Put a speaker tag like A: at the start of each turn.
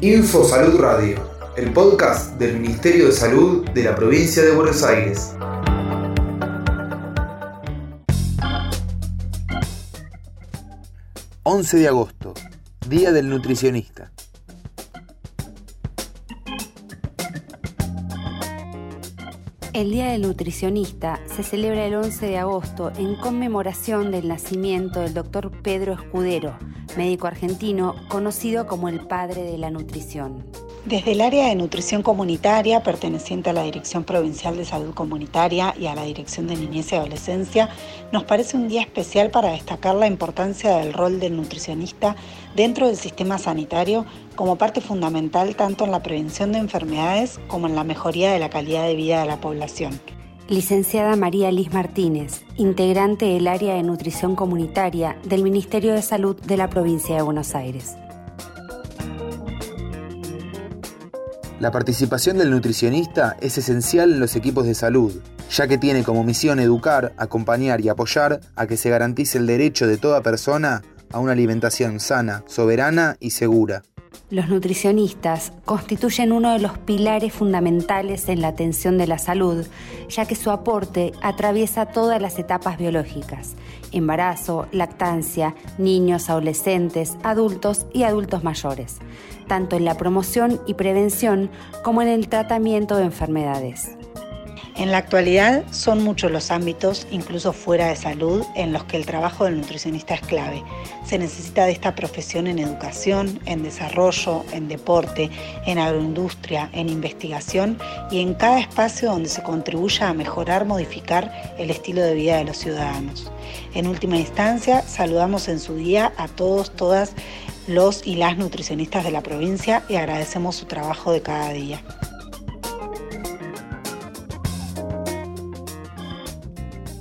A: Info Salud Radio, el podcast del Ministerio de Salud de la provincia de Buenos Aires.
B: ...11 de agosto... ...Día del Nutricionista...
C: El Día del Nutricionista se celebra el 11 de agosto en conmemoración del nacimiento del doctor Pedro Escudero, médico argentino conocido como el padre de la nutrición.
D: Desde el área de nutrición comunitaria, perteneciente a la Dirección Provincial de Salud Comunitaria y a la Dirección de Niñez y Adolescencia, nos parece un día especial para destacar la importancia del rol del nutricionista dentro del sistema sanitario como parte fundamental tanto en la prevención de enfermedades como en la mejoría de la calidad de vida de la población.
C: Licenciada María Liz Martínez, integrante del área de nutrición comunitaria del Ministerio de Salud de la provincia de Buenos Aires.
B: La participación del nutricionista es esencial en los equipos de salud, ya que tiene como misión educar, acompañar y apoyar a que se garantice el derecho de toda persona a una alimentación sana, soberana y segura.
C: Los nutricionistas constituyen uno de los pilares fundamentales en la atención de la salud, ya que su aporte atraviesa todas las etapas biológicas, embarazo, lactancia, niños, adolescentes, adultos y adultos mayores, tanto en la promoción y prevención como en el tratamiento de enfermedades.
D: En la actualidad son muchos los ámbitos, incluso fuera de salud, en los que el trabajo del nutricionista es clave. Se necesita de esta profesión en educación, en desarrollo, en deporte, en agroindustria, en investigación y en cada espacio donde se contribuya a mejorar, modificar el estilo de vida de los ciudadanos. En última instancia, saludamos en su día a todos, todas los y las nutricionistas de la provincia y agradecemos su trabajo de cada día.